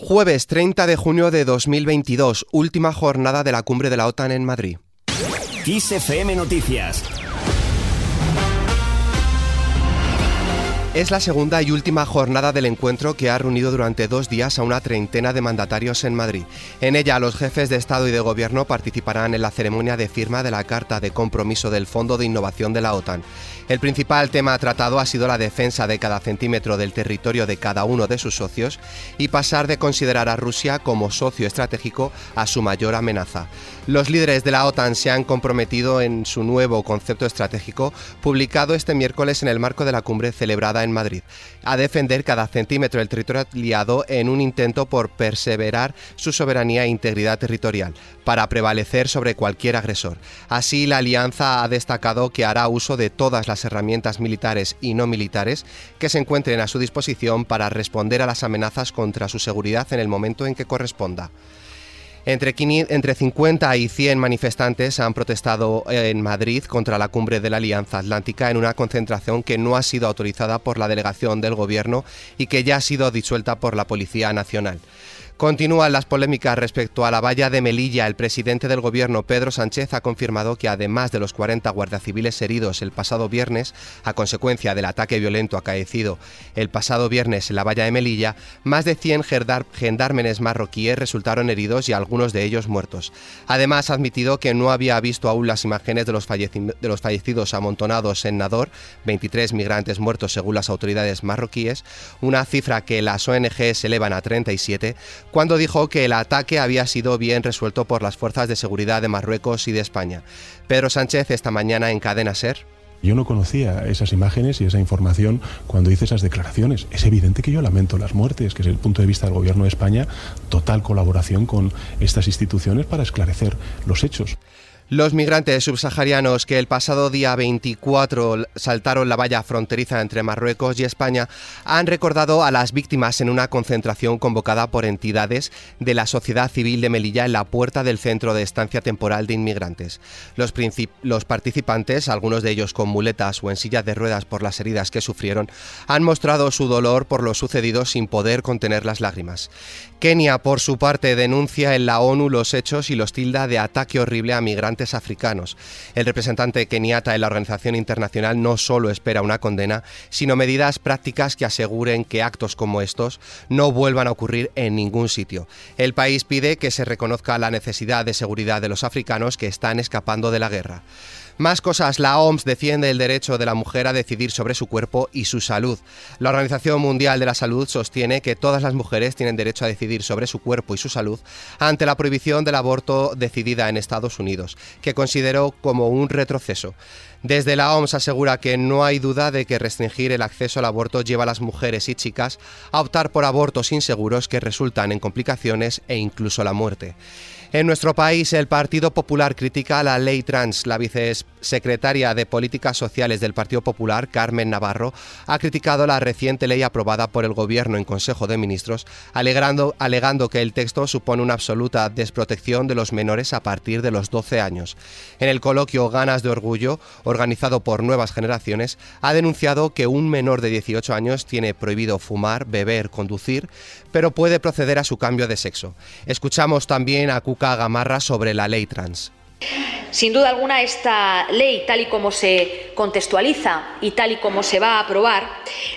Jueves 30 de junio de 2022, última jornada de la cumbre de la OTAN en Madrid. XFM Noticias Es la segunda y última jornada del encuentro que ha reunido durante dos días a una treintena de mandatarios en Madrid. En ella, los jefes de Estado y de Gobierno participarán en la ceremonia de firma de la Carta de Compromiso del Fondo de Innovación de la OTAN. El principal tema tratado ha sido la defensa de cada centímetro del territorio de cada uno de sus socios y pasar de considerar a Rusia como socio estratégico a su mayor amenaza. Los líderes de la OTAN se han comprometido en su nuevo concepto estratégico, publicado este miércoles en el marco de la cumbre celebrada en Madrid, a defender cada centímetro del territorio aliado en un intento por perseverar su soberanía e integridad territorial, para prevalecer sobre cualquier agresor. Así, la alianza ha destacado que hará uso de todas las herramientas militares y no militares que se encuentren a su disposición para responder a las amenazas contra su seguridad en el momento en que corresponda. Entre, 50 y 100 manifestantes han protestado en Madrid contra la cumbre de la Alianza Atlántica en una concentración que no ha sido autorizada por la delegación del Gobierno y que ya ha sido disuelta por la Policía Nacional. Continúan las polémicas respecto a la valla de Melilla. El presidente del gobierno, Pedro Sánchez, ha confirmado que además de los 40 guardias civiles heridos el pasado viernes, a consecuencia del ataque violento acaecido el pasado viernes en la valla de Melilla, más de 100 gendarmes marroquíes resultaron heridos y algunos de ellos muertos. Además, ha admitido que no había visto aún las imágenes de los, de los fallecidos amontonados en Nador, 23 migrantes muertos según las autoridades marroquíes, una cifra que las ONG elevan a 37, cuando dijo que el ataque había sido bien resuelto por las fuerzas de seguridad de Marruecos y de España. Pedro Sánchez esta mañana en Cadena Ser. Yo no conocía esas imágenes y esa información cuando hice esas declaraciones. Es evidente que yo lamento las muertes, que es el punto de vista del Gobierno de España, total colaboración con estas instituciones para esclarecer los hechos. Los migrantes subsaharianos que el pasado día 24 saltaron la valla fronteriza entre Marruecos y España han recordado a las víctimas en una concentración convocada por entidades de la sociedad civil de Melilla en la puerta del centro de estancia temporal de inmigrantes. Los, participantes, algunos de ellos con muletas o en sillas de ruedas por las heridas que sufrieron, han mostrado su dolor por lo sucedido sin poder contener las lágrimas. Kenia, por su parte, denuncia en la ONU los hechos y los tilda de ataque horrible a migrantes africanos. El representante keniata en la organización internacional no solo espera una condena, sino medidas prácticas que aseguren que actos como estos no vuelvan a ocurrir en ningún sitio. El país pide que se reconozca la necesidad de seguridad de los africanos que están escapando de la guerra. Más cosas, la OMS defiende el derecho de la mujer a decidir sobre su cuerpo y su salud. La Organización Mundial de la Salud sostiene que todas las mujeres tienen derecho a decidir sobre su cuerpo y su salud ante la prohibición del aborto decidida en Estados Unidos, que consideró como un retroceso. Desde la OMS asegura que no hay duda de que restringir el acceso al aborto lleva a las mujeres y chicas a optar por abortos inseguros que resultan en complicaciones e incluso la muerte. En nuestro país, el Partido Popular critica la ley trans. La vicesecretaria de Políticas Sociales del Partido Popular, Carmen Navarro, ha criticado la reciente ley aprobada por el Gobierno en Consejo de Ministros, alegando, que el texto supone una absoluta desprotección de los menores a partir de los 12 años. En el coloquio Ganas de Orgullo, organizado por Nuevas Generaciones, ha denunciado que un menor de 18 años tiene prohibido fumar, beber, conducir, pero puede proceder a su cambio de sexo. Escuchamos también a Gamarra sobre la ley trans. Sin duda alguna, esta ley, tal y como se contextualiza y tal y como se va a aprobar,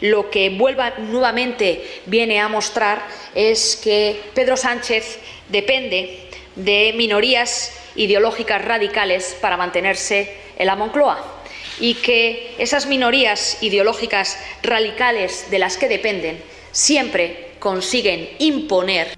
lo que vuelva nuevamente viene a mostrar es que Pedro Sánchez depende de minorías ideológicas radicales para mantenerse en la Moncloa y que esas minorías ideológicas radicales de las que dependen siempre consiguen imponer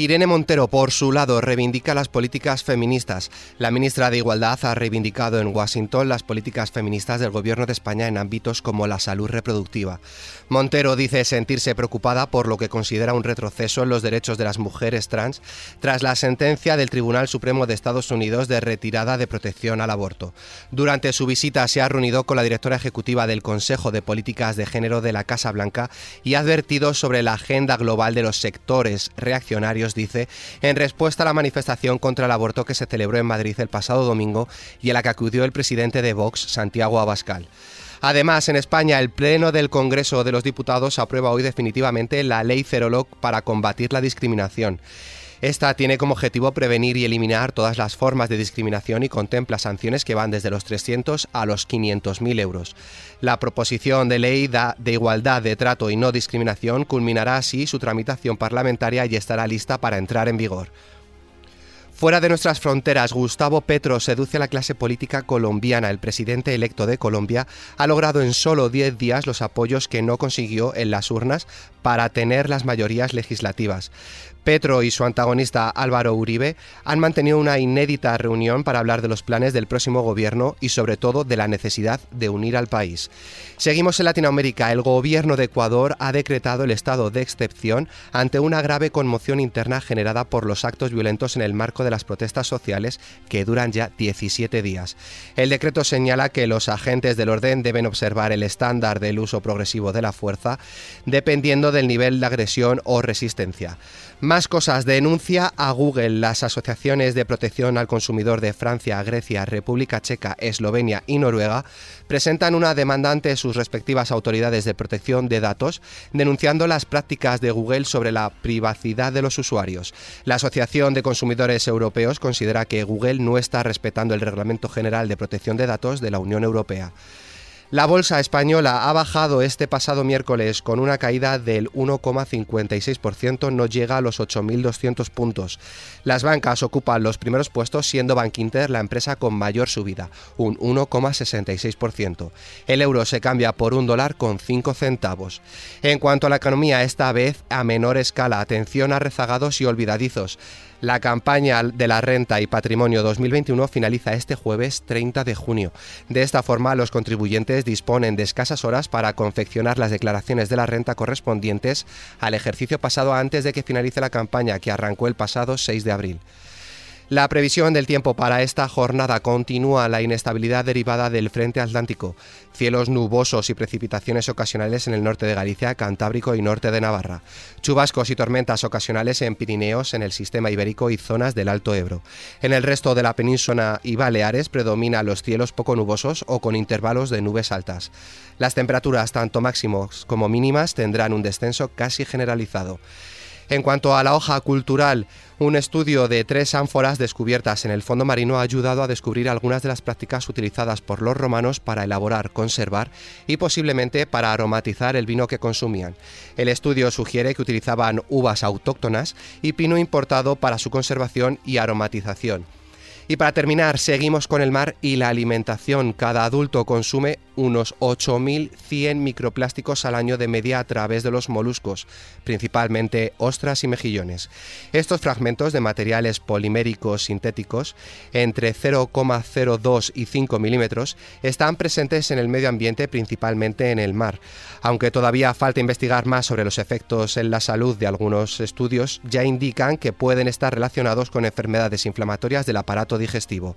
Irene Montero, por su lado, reivindica las políticas feministas. La ministra de Igualdad ha reivindicado en Washington las políticas feministas del Gobierno de España en ámbitos como la salud reproductiva. Montero dice sentirse preocupada por lo que considera un retroceso en los derechos de las mujeres trans tras la sentencia del Tribunal Supremo de Estados Unidos de retirada de protección al aborto. Durante su visita se ha reunido con la directora ejecutiva del Consejo de Políticas de Género de la Casa Blanca y ha advertido sobre la agenda global de los sectores reaccionarios dice, en respuesta a la manifestación contra el aborto que se celebró en Madrid el pasado domingo y a la que acudió el presidente de Vox, Santiago Abascal. Además, en España, el Pleno del Congreso de los Diputados aprueba hoy definitivamente la Ley Ceroloc para combatir la discriminación. Esta tiene como objetivo prevenir y eliminar todas las formas de discriminación y contempla sanciones que van desde los 300 a los 500.000 euros. La proposición de ley de igualdad de trato y no discriminación culminará así su tramitación parlamentaria y estará lista para entrar en vigor. Fuera de nuestras fronteras, Gustavo Petro seduce a la clase política colombiana. El presidente electo de Colombia ha logrado en solo 10 días los apoyos que no consiguió en las urnas para tener las mayorías legislativas. Petro y su antagonista Álvaro Uribe han mantenido una inédita reunión para hablar de los planes del próximo gobierno y sobre todo de la necesidad de unir al país. Seguimos en Latinoamérica. El gobierno de Ecuador ha decretado el estado de excepción ante una grave conmoción interna generada por los actos violentos en el marco de las protestas sociales que duran ya 17 días. El decreto señala que los agentes del orden deben observar el estándar del uso progresivo de la fuerza dependiendo del nivel de agresión o resistencia. Más cosas. Denuncia a Google las asociaciones de protección al consumidor de Francia, Grecia, República Checa, Eslovenia y Noruega presentan una demanda ante sus respectivas autoridades de protección de datos, denunciando las prácticas de Google sobre la privacidad de los usuarios. La Asociación de Consumidores Europeos considera que Google no está respetando el Reglamento General de Protección de Datos de la Unión Europea. La bolsa española ha bajado este pasado miércoles con una caída del 1,56%, no llega a los 8.200 puntos. Las bancas ocupan los primeros puestos siendo Bankinter la empresa con mayor subida, un 1,66%. El euro se cambia por un dólar con 5 centavos. En cuanto a la economía, esta vez a menor escala, atención a rezagados y olvidadizos. La campaña de la renta y patrimonio 2021 finaliza este jueves 30 de junio. De esta forma, los contribuyentes disponen de escasas horas para confeccionar las declaraciones de la renta correspondientes al ejercicio pasado antes de que finalice la campaña que arrancó el pasado 6 de abril. La previsión del tiempo para esta jornada continúa la inestabilidad derivada del frente atlántico, cielos nubosos y precipitaciones ocasionales en el norte de Galicia, Cantábrico y norte de Navarra, chubascos y tormentas ocasionales en Pirineos, en el sistema ibérico y zonas del Alto Ebro. En el resto de la península y Baleares predomina los cielos poco nubosos o con intervalos de nubes altas. Las temperaturas tanto máximos como mínimas tendrán un descenso casi generalizado. En cuanto a la hoja cultural, un estudio de tres ánforas descubiertas en el fondo marino ha ayudado a descubrir algunas de las prácticas utilizadas por los romanos para elaborar, conservar y posiblemente para aromatizar el vino que consumían. El estudio sugiere que utilizaban uvas autóctonas y pino importado para su conservación y aromatización. Y para terminar, seguimos con el mar y la alimentación. Cada adulto consume unos 8.100 microplásticos al año de media a través de los moluscos, principalmente ostras y mejillones. Estos fragmentos de materiales poliméricos sintéticos, entre 0,02 y 5 milímetros, están presentes en el medio ambiente, principalmente en el mar. Aunque todavía falta investigar más sobre los efectos en la salud de algunos estudios, ya indican que pueden estar relacionados con enfermedades inflamatorias del aparato digestivo.